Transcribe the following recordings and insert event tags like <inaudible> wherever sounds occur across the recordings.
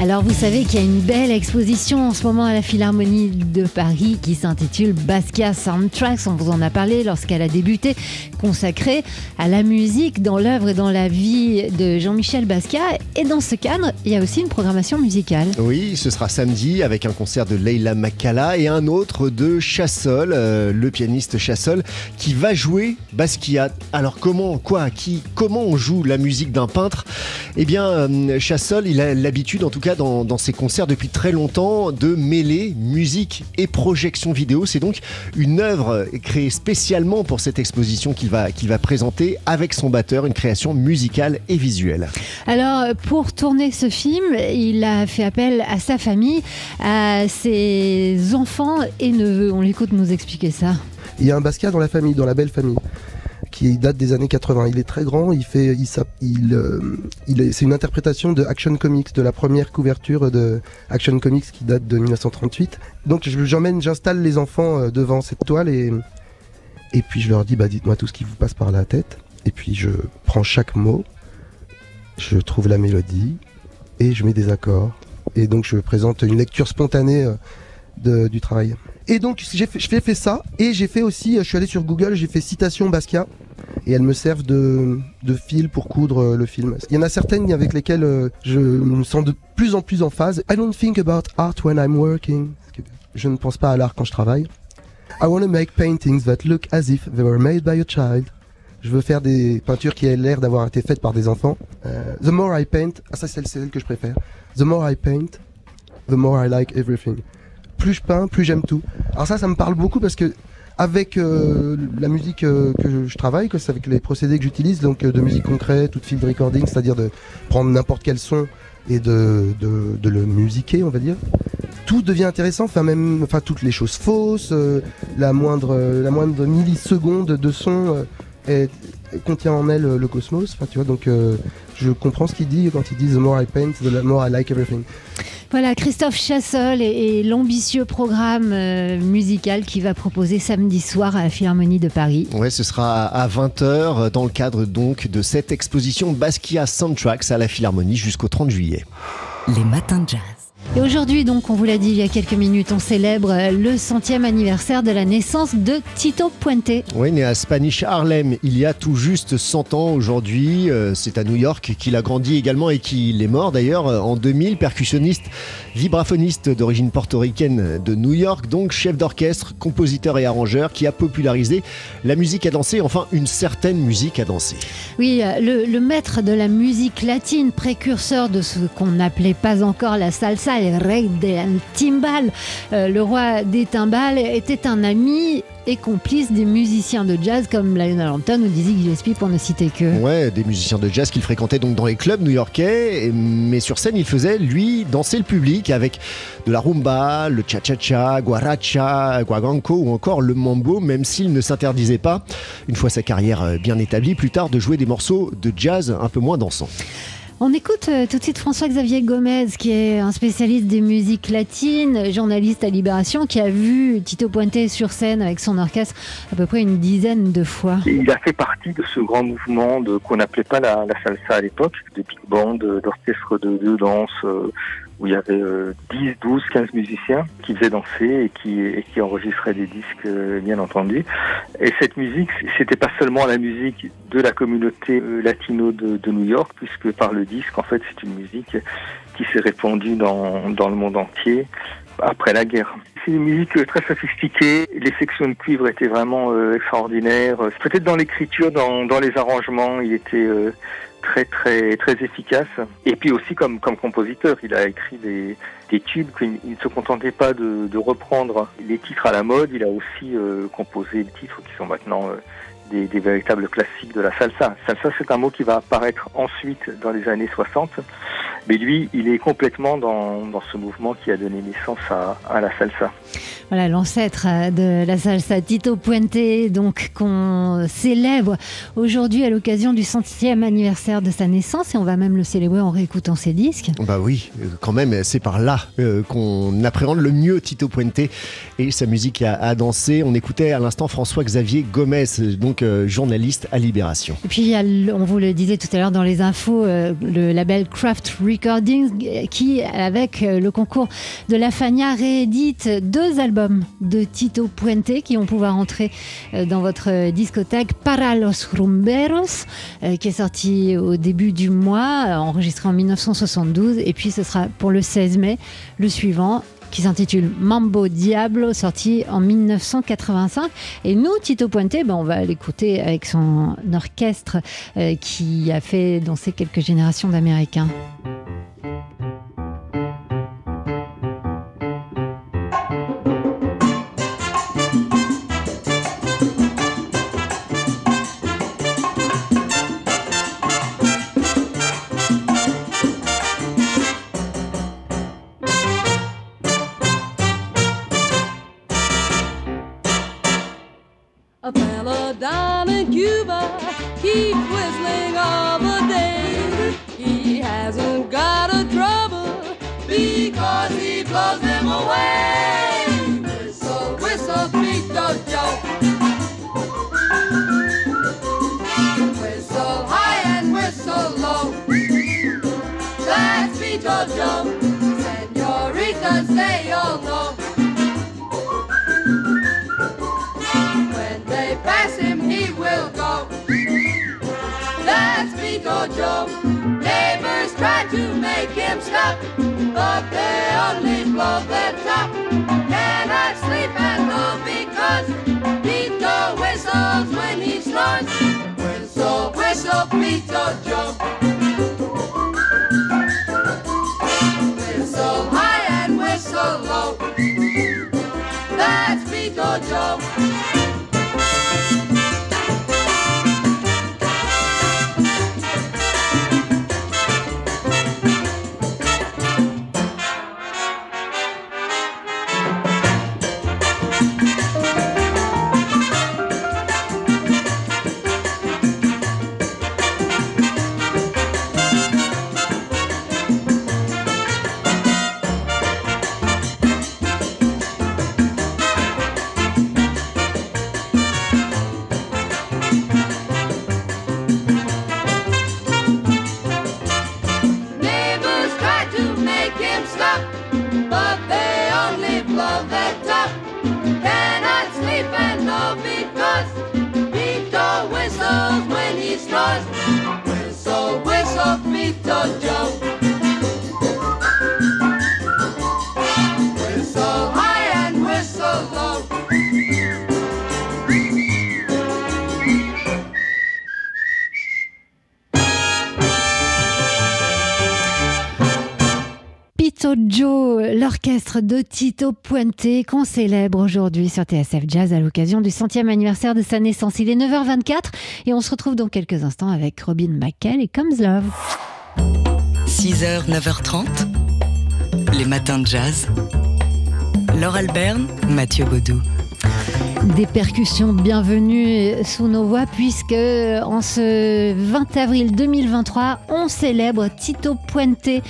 Alors vous savez qu'il y a une belle exposition en ce moment à la Philharmonie de Paris qui s'intitule Basquiat Soundtracks, on vous en a parlé lorsqu'elle a débuté, consacrée à la musique dans l'œuvre et dans la vie de Jean-Michel Basquiat. Et dans ce cadre, il y a aussi une programmation musicale. Oui, ce sera samedi avec un concert de Leila Makala et un autre de Chassol, euh, le pianiste Chassol, qui va jouer Basquiat. Alors comment, quoi, qui, comment on joue la musique d'un peintre? Eh bien, euh, Chassol, il a l'habitude en tout cas dans, ses concerts depuis très longtemps de mêler musique et projection vidéo. C'est donc une œuvre créée spécialement pour cette exposition qu'il va, qu'il va présenter avec son batteur, une création musicale et visuelle. Alors, pour tourner ce film, il a fait appel à sa famille, à ses enfants et neveux. On l'écoute nous expliquer ça. Il y a un Basquiat dans la famille, dans la belle famille qui date des années 80. Il est très grand, il fait, euh, c'est une interprétation de Action Comics, de la première couverture de Action Comics qui date de 1938. Donc j'emmène, j'installe les enfants euh, devant cette toile et, puis je leur dis, bah dites-moi tout ce qui vous passe par la tête. Et puis je prends chaque mot, je trouve la mélodie et je mets des accords. Et donc je présente une lecture spontanée euh, du travail. Et donc j'ai fait ça et j'ai fait aussi, je suis allé sur Google, j'ai fait citation Basquiat et elles me servent de, de fil pour coudre euh, le film. Il y en a certaines avec lesquelles euh, je me sens de plus en plus en phase. I don't think about art when I'm working. Je ne pense pas à l'art quand je travaille. I want to make paintings that look as if they were made by a child. Je veux faire des peintures qui aient l'air d'avoir été faites par des enfants. Euh, the more I paint, ah ça c'est celle que je préfère. The more I paint, the more I like everything. Plus je peins, plus j'aime tout. Alors ça, ça me parle beaucoup parce que avec euh, la musique euh, que je travaille, avec les procédés que j'utilise, donc euh, de musique concrète ou de field recording, c'est-à-dire de prendre n'importe quel son et de, de, de, le musiquer, on va dire. Tout devient intéressant, enfin même, enfin toutes les choses fausses, la moindre, la moindre milliseconde de son est, contient en elle le cosmos. Enfin, tu vois, donc je comprends ce qu'il dit quand il dit The more I paint, the more I like everything. Voilà, Christophe Chassol et, l'ambitieux programme euh, musical qu'il va proposer samedi soir à la Philharmonie de Paris. Ouais, ce sera à 20h dans le cadre donc de cette exposition Basquiat Soundtracks à la Philharmonie jusqu'au 30 juillet. Les matins de jazz. Et aujourd'hui, donc, on vous l'a dit il y a quelques minutes, on célèbre le centième anniversaire de la naissance de Tito Puente. Oui, né à Spanish Harlem il y a tout juste 100 ans aujourd'hui. Euh, c'est à New York qu'il a grandi également et qu'il est mort d'ailleurs en 2000. Percussionniste, vibraphoniste d'origine portoricaine de New York, donc chef d'orchestre, compositeur et arrangeur qui a popularisé la musique à danser, enfin une certaine musique à danser. Oui, euh, le, le maître de la musique latine, précurseur de ce qu'on n'appelait pas encore la salsa le euh, le roi des timbales, était un ami et complice des musiciens de jazz comme Lionel Hampton ou Dizzy Gillespie pour ne citer que. Ouais, des musiciens de jazz qu'il fréquentait donc dans les clubs new-yorkais, mais sur scène il faisait lui danser le public avec de la rumba, le cha-cha-cha, guaracha, guaganco ou encore le mambo, même s'il ne s'interdisait pas, une fois sa carrière euh, bien établie, plus tard de jouer des morceaux de jazz un peu moins dansants. On écoute euh, tout de suite François-Xavier Gomez, qui est un spécialiste des musiques latines, journaliste à Libération, qui a vu Tito Puente sur scène avec son orchestre à peu près une dizaine de fois. Il a fait partie de ce grand mouvement qu'on n'appelait pas la, salsa à l'époque, des big bands, d'orchestres de, de, danse, euh, où il y avait 10, 12, 15 musiciens qui faisaient danser et qui, et qui enregistraient des disques, euh, bien entendu. Et cette musique, c'était pas seulement la musique de la communauté euh, latino de, de, New York, puisque par le disque, en fait, c'est une musique qui s'est répandue dans, dans le monde entier après la guerre. C'est une musique euh, très sophistiquée. Les sections de cuivre étaient vraiment euh, extraordinaires. Peut-être dans l'écriture, dans, dans les arrangements, il était euh, très très très efficace. Et puis aussi comme comme compositeur, il a écrit des, des tubes qu'il ne se contentait pas de, de, reprendre les titres à la mode. Il a aussi euh, composé des titres qui sont maintenant euh, des, des, véritables classiques de la salsa. Salsa, c'est un mot qui va apparaître ensuite dans les années 60, Mais lui, il est complètement dans, dans ce mouvement qui a donné naissance à, à la salsa. Voilà l'ancêtre euh, de la salsa Tito Puente, donc qu'on célèbre aujourd'hui à l'occasion du centième anniversaire de sa naissance et on va même le célébrer en réécoutant ses disques. Bah oui, euh, quand même, c'est par là euh, qu'on appréhende le mieux Tito Puente et sa musique à, à danser. On écoutait à l'instant François-Xavier Gomez, donc euh, journaliste à Libération. Et puis il y a, le- on vous le disait tout à l'heure dans les infos, euh, le label Craft Euh, qui, avec euh, le concours de la Fania, réédite deux albums de Tito Puente qui vont pouvoir entrer euh, dans votre discothèque Para los Rumberos, qui est sorti au début du mois, enregistré en 1972. Et puis ce sera pour le 16 mai, le suivant qui s'intitule Mambo Diablo, sorti en 1985. Et nous, Tito Puente, ben, on va l'écouter avec son orchestre qui a fait danser quelques générations d'Américains. To make him stop, but they only blow their top. Cannot sleep at all because Vito whistles when he snores. Whistle, whistle, Vito Joe. Whistle high and whistle low. That's Vito Joe. Krishna. Whistle, whistle, Peter Jackson. Joe, l'orchestre de Tito Puente qu'on célèbre aujourd'hui sur TSF Jazz à l'occasion du centième anniversaire de sa naissance. Il est 9h24 et on se retrouve dans quelques instants avec Robin McKell et Comes Love. 6h, 9h30, les matins de jazz. Laure Alberne, Mathieu Baudou. Des percussions de bienvenue sous nos voix puisque en ce 20 avril 2023, on célèbre Tito Puente,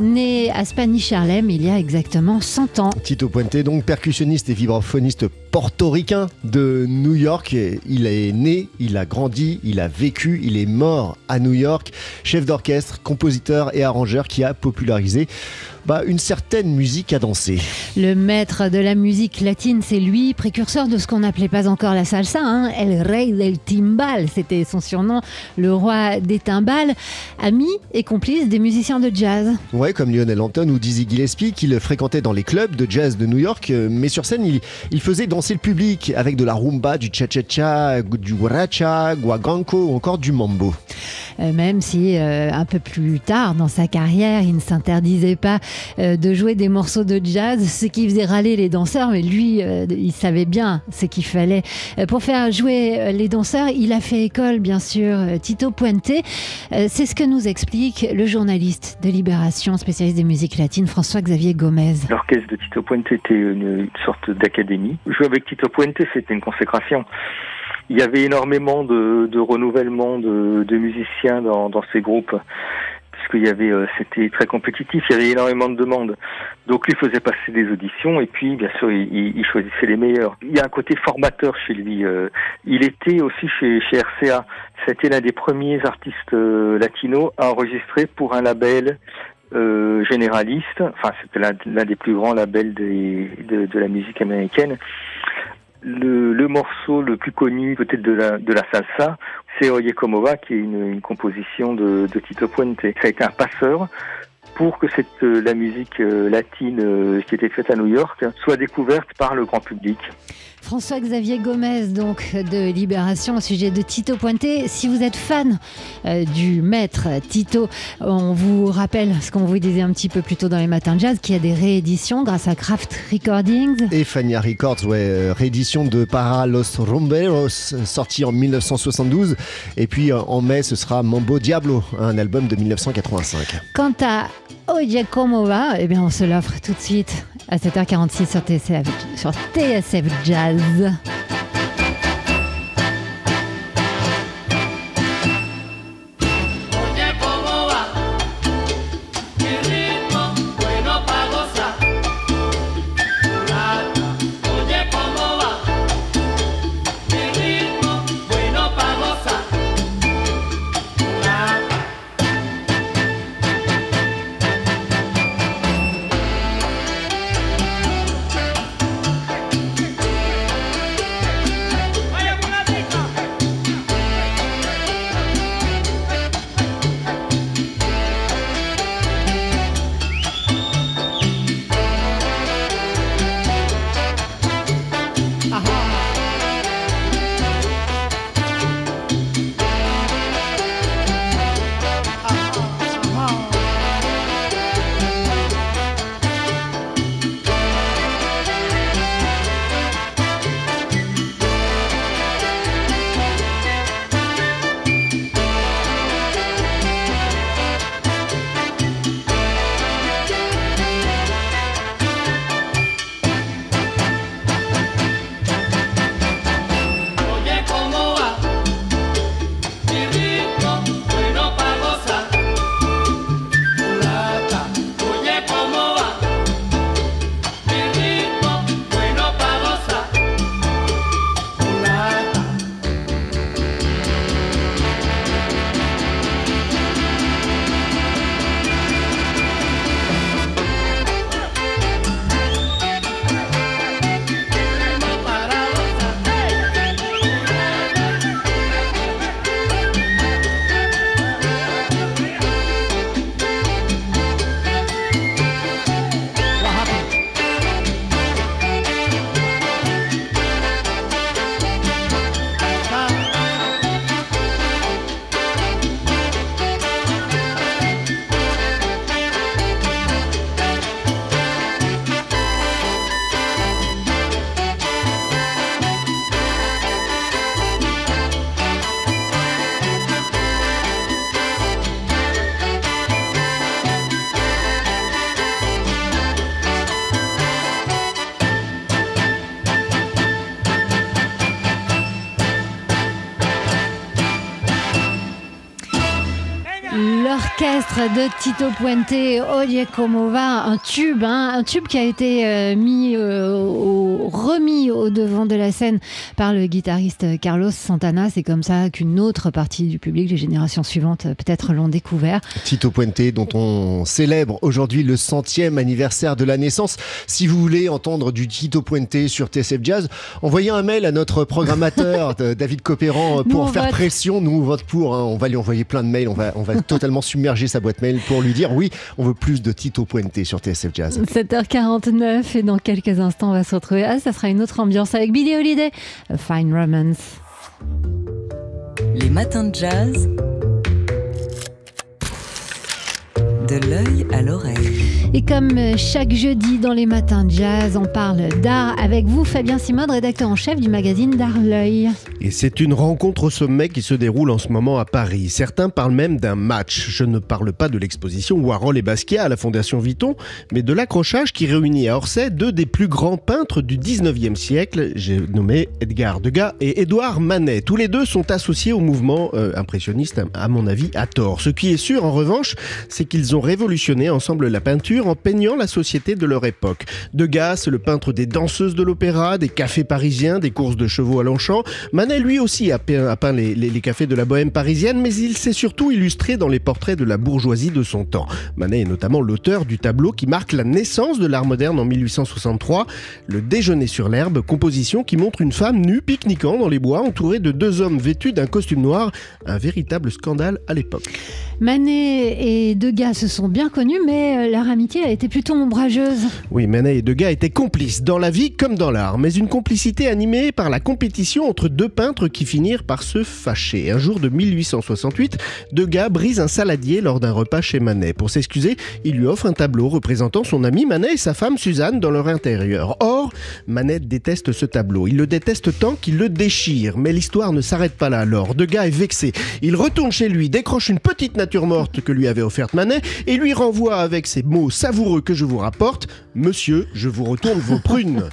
né à Spanish Harlem il y a exactement 100 ans. Tito Puente, donc percussionniste et vibraphoniste portoricain de New York. Il est né, il a grandi, il a vécu, il est mort à New York. Chef d'orchestre, compositeur et arrangeur qui a popularisé bah, une certaine musique à danser. Le maître de la musique latine, c'est lui, précurseur de ce qu'on n'appelait pas encore la salsa, hein, El Rey del Timbal, c'était son surnom, le roi des timbales, ami et complice des musiciens de jazz. Ouais, comme Lionel Anton ou Dizzy Gillespie, qu'il fréquentait dans les clubs de jazz de New York, euh, mais sur scène, il, il faisait danser le public avec de la rumba, du cha-cha-cha, du guaracha, guaganco ou encore du mambo. Euh, même si euh, un peu plus tard dans sa carrière, il ne s'interdisait pas de jouer des morceaux de jazz, ce qui faisait râler les danseurs, mais lui, euh, il savait bien ce qu'il fallait. Euh, pour faire jouer euh, les danseurs, il a fait école, bien sûr, euh, Tito Puente. Euh, C'est ce que nous explique le journaliste de Libération, spécialiste des musiques latines, François-Xavier Gomez. L'orchestre de Tito Puente était une, sorte d'académie. Jouer avec Tito Puente, c'était une consécration. Il y avait énormément de, de renouvellement de, musiciens dans ces groupes, puisqu'il y avait, euh, c'était très compétitif. Il y avait énormément de demandes. Donc lui faisait passer des auditions et puis, bien sûr, il, choisissait les meilleurs. Il y a un côté formateur chez lui. euh. il était aussi chez, RCA. C'était l'un des premiers artistes euh, latinos à enregistrer pour un label généraliste. Enfin, c'était l'un des plus grands labels de la musique américaine. Le, morceau le plus connu, peut-être de la, de la salsa, c'est Oye Como Va, qui est une, une composition de, de Tito Puente. Ça a été un passeur pour que cette, euh, la musique euh, latine euh, qui était faite à New York soit découverte par le grand public. François-Xavier Gomez, donc de Libération, au sujet de Tito Puente. Si vous êtes fan euh, du maître Tito, on vous rappelle ce qu'on vous disait un petit peu plus tôt dans les matins de jazz, qu'il y a des rééditions grâce à Kraft Recordings. Et Fania Records, ouais, euh, réédition de Para los Rumberos, sorti en 1972. Et puis euh, en mai, ce sera Mambo Diablo, un album de 1985. Quant à Oye Como Va, eh bien on se l'offre tout de suite à 7h46 sur TSF, TSF Jazz. De Tito Puente, Oye Como Va, un tube, hein, un tube qui a été euh, mis, euh, au, remis au devant de la scène par le guitariste Carlos Santana. C'est comme ça qu'une autre partie du public, les générations suivantes, peut-être l'ont découvert. Tito Puente, dont on célèbre aujourd'hui le centième anniversaire de la naissance. Si vous voulez entendre du Tito Puente sur TSF Jazz, envoyez un mail à notre programmateur <laughs> euh, David Copéran Nous, pour faire vote. pression. Nous, on vote pour. hein. On va lui envoyer plein de mails. On va, on va <laughs> totalement submerger sa boîte mail pour lui dire oui, on veut plus de Tito Puente sur TSF Jazz. 7h49 et dans quelques instants on va se retrouver. Ah, ça sera une autre ambiance avec Billie Holiday, A Fine Romance. Les matins de jazz. De l'œil à l'oreille. Et comme chaque jeudi dans les matins de jazz, on parle d'art avec vous, Fabien Simode, rédacteur en chef du magazine D'Art L'œil. Et c'est une rencontre au sommet qui se déroule en ce moment à Paris. Certains parlent même d'un match. Je ne parle pas de l'exposition Warhol et Basquiat à la Fondation Vuitton, mais de l'accrochage qui réunit à Orsay deux des plus grands peintres du 19e siècle. J'ai nommé Edgar Degas et Édouard Manet. Tous les deux sont associés au mouvement euh, impressionniste, à mon avis, à tort. Ce qui est sûr, en revanche, c'est qu'ils ont révolutionné ensemble la peinture en peignant la société de leur époque. Degas, le peintre des danseuses de l'opéra, des cafés parisiens, des courses de chevaux à Longchamp. Manet, lui aussi, a peint, les- les cafés de la bohème parisienne, mais il s'est surtout illustré dans les portraits de la bourgeoisie de son temps. Manet est notamment l'auteur du tableau qui marque la naissance de l'art moderne en 1863, Le déjeuner sur l'herbe, composition qui montre une femme nue pique-niquant dans les bois entourée de deux hommes vêtus d'un costume noir, un véritable scandale à l'époque. Manet et Degas se sont bien connus, mais euh, leur amitié a été plutôt ombrageuse. Oui, Manet et Degas étaient complices, dans la vie comme dans l'art, mais une complicité animée par la compétition entre deux peintres qui finirent par se fâcher. Un jour de 1868, Degas brise un saladier lors d'un repas chez Manet. Pour s'excuser, il lui offre un tableau représentant son ami Manet et sa femme Suzanne dans leur intérieur. Or, Manet déteste ce tableau. Il le déteste tant qu'il le déchire. Mais l'histoire ne s'arrête pas là alors. Degas est vexé. Il retourne chez lui, décroche une petite nature morte que lui avait offerte Manet et lui renvoie avec ces mots savoureux que je vous rapporte Monsieur, je vous retourne vos <laughs> prunes.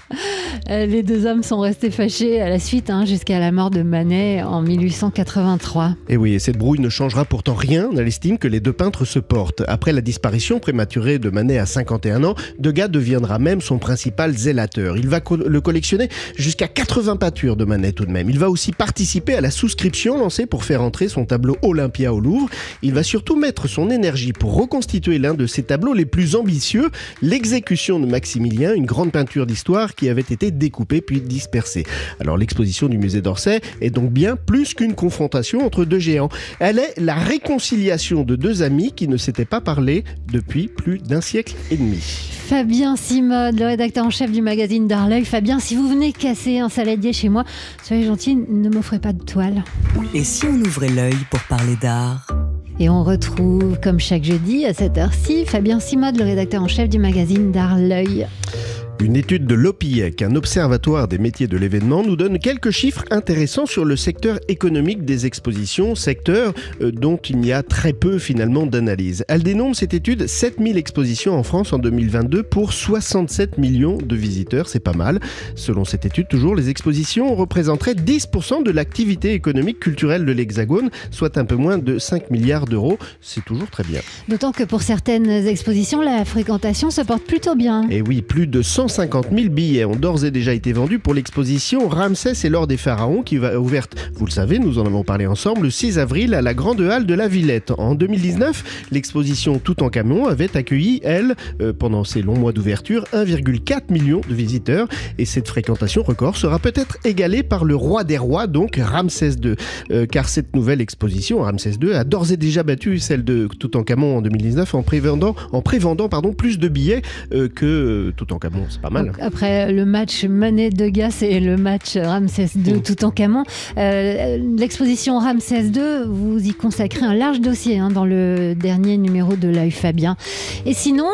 Euh, Les deux hommes sont restés fâchés à la suite, hein, jusqu'à la mort de Manet en 1883. Et oui, et cette brouille ne changera pourtant rien à l'estime que les deux peintres se portent. Après la disparition prématurée de Manet à 51 ans, Degas deviendra même son principal zélateur. Il va co- le collectionner jusqu'à 80 peintures de Manet tout de même. Il va aussi participer à la souscription lancée pour faire entrer son tableau Olympia au Louvre. Il va surtout mettre son énergie pour reconstituer l'un de ses tableaux les plus ambitieux, l'exécution de Maximilien, une grande peinture d'histoire qui avait été découpée puis dispersée. Alors l'exposition du musée d'Orsay est donc bien plus qu'une confrontation entre deux géants. Elle est la réconciliation de deux amis qui ne s'étaient pas parlé depuis plus d'un siècle et demi. Fabien Simode, le rédacteur en chef du magazine D'Arleuil. Fabien, si vous venez casser un saladier chez moi, soyez gentil, ne m'offrez pas de toile. Et si on ouvrait l'œil pour parler d'art? Et on retrouve, comme chaque jeudi à cette heure-ci, Fabien Simode, le rédacteur en chef du magazine D'Arleuil. Une étude de l'OPIEC, un observatoire des métiers de l'événement, nous donne quelques chiffres intéressants sur le secteur économique des expositions, secteur euh, dont il n'y a très peu finalement d'analyse. Elle dénombre cette étude 7000 expositions en France en 2022 pour 67 millions de visiteurs, c'est pas mal. Selon cette étude, toujours, les expositions représenteraient 10% de l'activité économique culturelle de l'Hexagone, soit un peu moins de 5 milliards d'euros. C'est toujours très bien. D'autant que pour certaines expositions, la fréquentation se porte plutôt bien. Et oui, plus de 150 000 billets ont d'ores et déjà été vendus pour l'exposition Ramsès et l'or des pharaons qui va ouverte, vous le savez, nous en avons parlé ensemble, le 6 avril à la Grande Halle de la Villette. En 2019, l'exposition Toutankhamon avait accueilli, elle, euh, pendant ses longs mois d'ouverture, 1,4 million de visiteurs. Et cette fréquentation record sera peut-être égalée par le roi des rois, donc Ramsès II. Euh, car cette nouvelle exposition, Ramsès II, a d'ores et déjà battu celle de Toutankhamon en 2019 en prévendant, en prévendant pardon, plus de billets euh, que euh, Toutankhamon. C'est pas mal. Donc, après le match Manet-Degas et le match Ramsès II Toutankhamon, euh, l'exposition Ramsès II, vous y consacrez un large dossier hein, dans le dernier numéro de l'œil Fabien. Et sinon,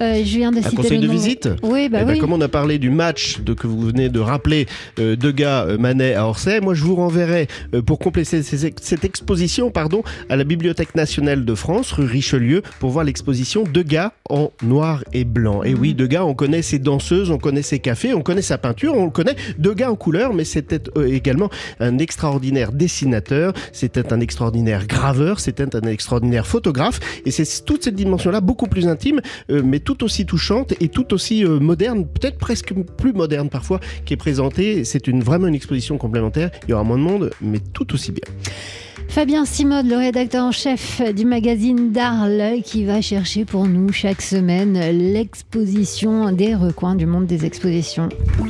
euh, je viens de Un citer conseil le de nom- visite Oui, bah Eh ben, oui. Comme on a parlé du match de, que vous venez de rappeler, euh, Degas, euh, Manet à Orsay, moi je vous renverrai euh, pour compléter cette exposition pardon, à la Bibliothèque nationale de France, rue Richelieu, pour voir l'exposition Degas en noir et blanc. Et oui, Degas, on connaît ses danseuses, on connaît ses cafés, on connaît sa peinture, on le connaît Degas en couleur, mais c'était également un extraordinaire dessinateur, c'était un extraordinaire graveur, c'était un extraordinaire photographe, et c'est toute cette dimension-là beaucoup plus intime, mais tout aussi touchante et tout aussi euh, moderne, peut-être presque plus moderne parfois, qui est présentée. C'est une, vraiment une exposition complémentaire. Il y aura moins de monde, mais tout aussi bien. Fabien Simode, le rédacteur en chef du magazine d'Arles, qui va chercher pour nous chaque semaine l'exposition des recoins du monde des expositions.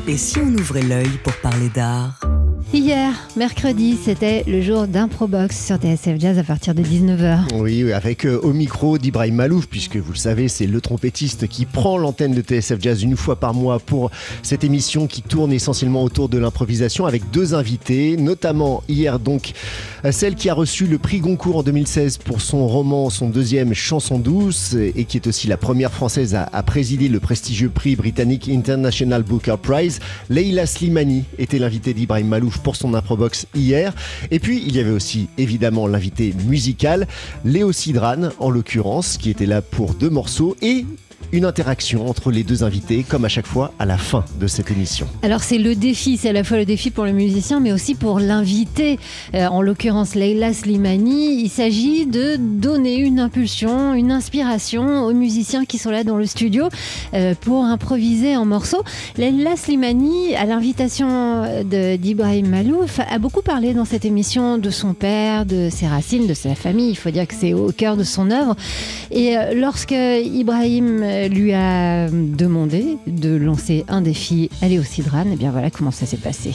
Et si on ouvrait l'œil pour parler d'art? Hier, mercredi, c'était le jour d'Improbox sur TSF Jazz à partir de 19h. Oui, avec euh, au micro d'Ibrahim Malouf, puisque vous le savez, c'est le trompettiste qui prend l'antenne de TSF Jazz une fois par mois pour cette émission qui tourne essentiellement autour de l'improvisation avec deux invités, notamment hier donc celle qui a reçu le prix Goncourt en 2016 pour son roman, son deuxième Chanson douce, et qui est aussi la première française à, à présider le prestigieux prix britannique International Booker Prize. Leila Slimani était l'invitée d'Ibrahim Malouf pour son improbox hier. Et puis, il y avait aussi évidemment l'invité musical, Léo Sidran en l'occurrence, qui était là pour deux morceaux et une interaction entre les deux invités, comme à chaque fois à la fin de cette émission. Alors c'est le défi, c'est à la fois le défi pour le musicien, mais aussi pour l'invité, Euh, en l'occurrence Leila Slimani. Il s'agit de donner une impulsion, une inspiration aux musiciens qui sont là dans le studio euh, pour improviser en morceaux. Leila Slimani, à l'invitation d'Ibrahim Malouf, a beaucoup parlé dans cette émission de son père, de ses racines, de sa famille. Il faut dire que c'est au cœur de son œuvre. Et euh, lorsque Ibrahim lui a demandé de lancer un défi à Léo Sidran, et bien voilà comment ça s'est passé.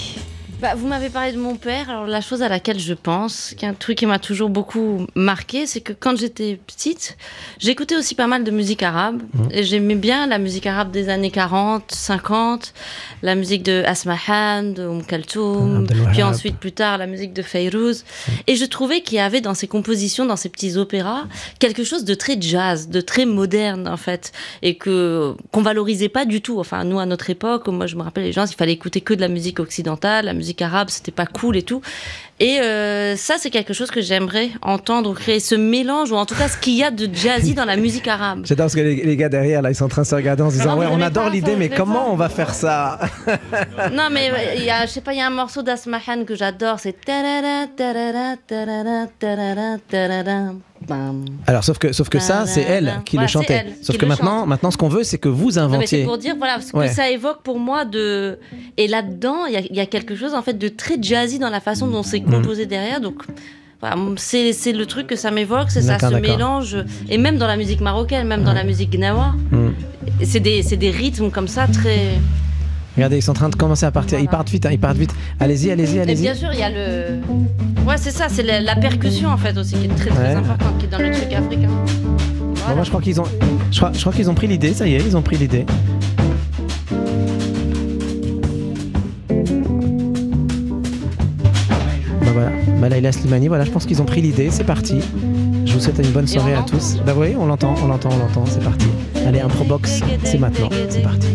Bah, vous m'avez parlé de mon père. Alors la chose à laquelle je pense, qui est un truc qui m'a toujours beaucoup marqué, c'est que quand j'étais petite, j'écoutais aussi pas mal de musique arabe. Et j'aimais bien la musique arabe des années 40, 50, la musique de Asmahan, de Umm Kaltoum, Wahab. puis ensuite plus tard la musique de Fayrouz. Et je trouvais qu'il y avait dans ses compositions, dans ses petits opéras, quelque chose de très jazz, de très moderne en fait, et que qu'on valorisait pas du tout. Enfin nous à notre époque, moi je me rappelle les gens, il fallait écouter que de la musique occidentale, la musique arabe c'était pas cool et tout. Et euh, ça c'est quelque chose que j'aimerais entendre, créer ce mélange ou en tout cas ce qu'il y a de jazzy dans la musique arabe. J'adore parce que les, les gars derrière, là, ils sont en train de se regarder en se disant Non, Ouais, on adore l'idée, mais comment on va faire ça <laughs> Non mais il y a, je sais pas, il y a un morceau d'Asmahan que j'adore, c'est bam. Alors, sauf que, sauf que ça, c'est elle qui Voilà, le chantait. elle Sauf qui que maintenant, chante. maintenant, ce qu'on veut, c'est que vous mais c'est inventiez. pour dire voilà ce que Ouais. ça évoque pour moi de et là-dedans il y a- il y, a quelque chose en fait de très jazzy dans la façon dont Mm. c'est composé derrière donc voilà, c'est le truc que ça m'évoque c'est ça ce mélange et même dans la musique marocaine même dans la musique gnawa Mm. c'est des c'est des rythmes comme ça très Regardez, ils sont en train de commencer à partir. Ils partent vite, hein, ils partent vite. Allez-y, allez-y, et allez-y. bien sûr il y a le ouais c'est ça c'est la, la percussion en fait aussi qui est très très Ouais. importante qui est dans le truc africain Bon, moi, je crois qu'ils ont, je crois, je crois qu'ils ont pris l'idée. Ça y est, ils ont pris l'idée. Bah voilà, bah Laila Slimani, voilà, je pense qu'ils ont pris l'idée. C'est parti. Je vous souhaite une bonne Et soirée à tous. Bah oui, on l'entend, on l'entend, on l'entend. C'est parti. Allez, Improbox, c'est maintenant. C'est parti.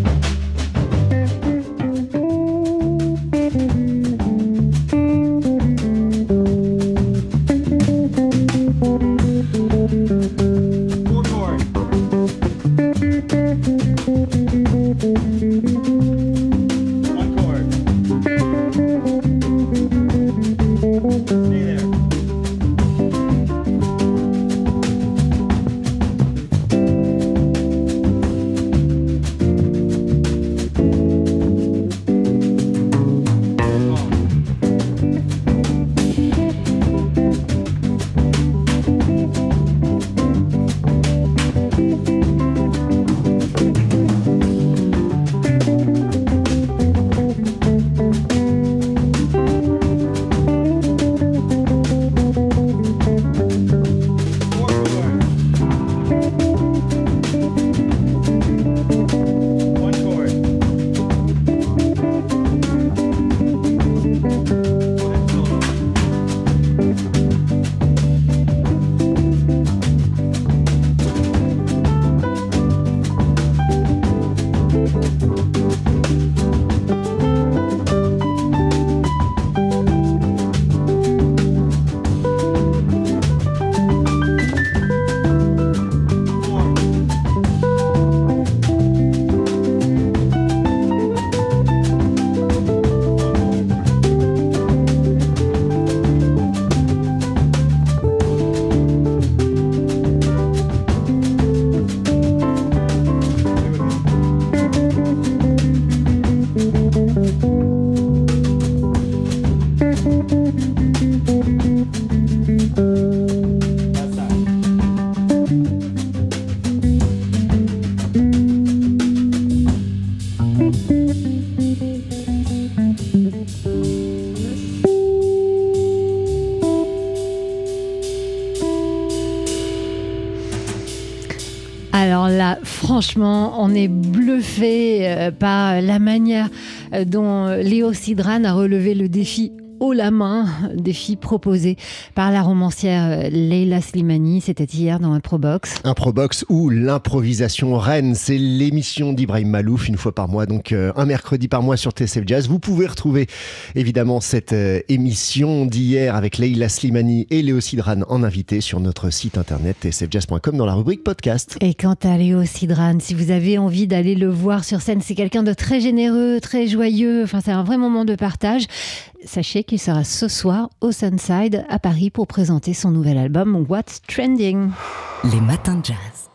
Alors là, franchement, on est bluffé euh, par la manière euh, dont Léo Sidran a relevé le défi haut la main, défi proposé par la romancière Leila Slimani. C'était hier dans un Probox. Un Probox ou l'improvisation reine, c'est l'émission d'Ibrahim Malouf une fois par mois, donc euh, un mercredi par mois sur TSF Jazz. Vous pouvez retrouver évidemment cette euh, émission d'hier avec Leila Slimani et Léo Sidran en invité sur notre site internet tsfjazz.com dans la rubrique podcast. Et quant à Léo Sidran, si vous avez envie d'aller le voir sur scène, c'est quelqu'un de très généreux, très joyeux. Enfin, c'est un vrai moment de partage. Sachez qu'il sera ce soir au Sunside à Paris pour présenter son nouvel album What's Trending. Les matins de jazz.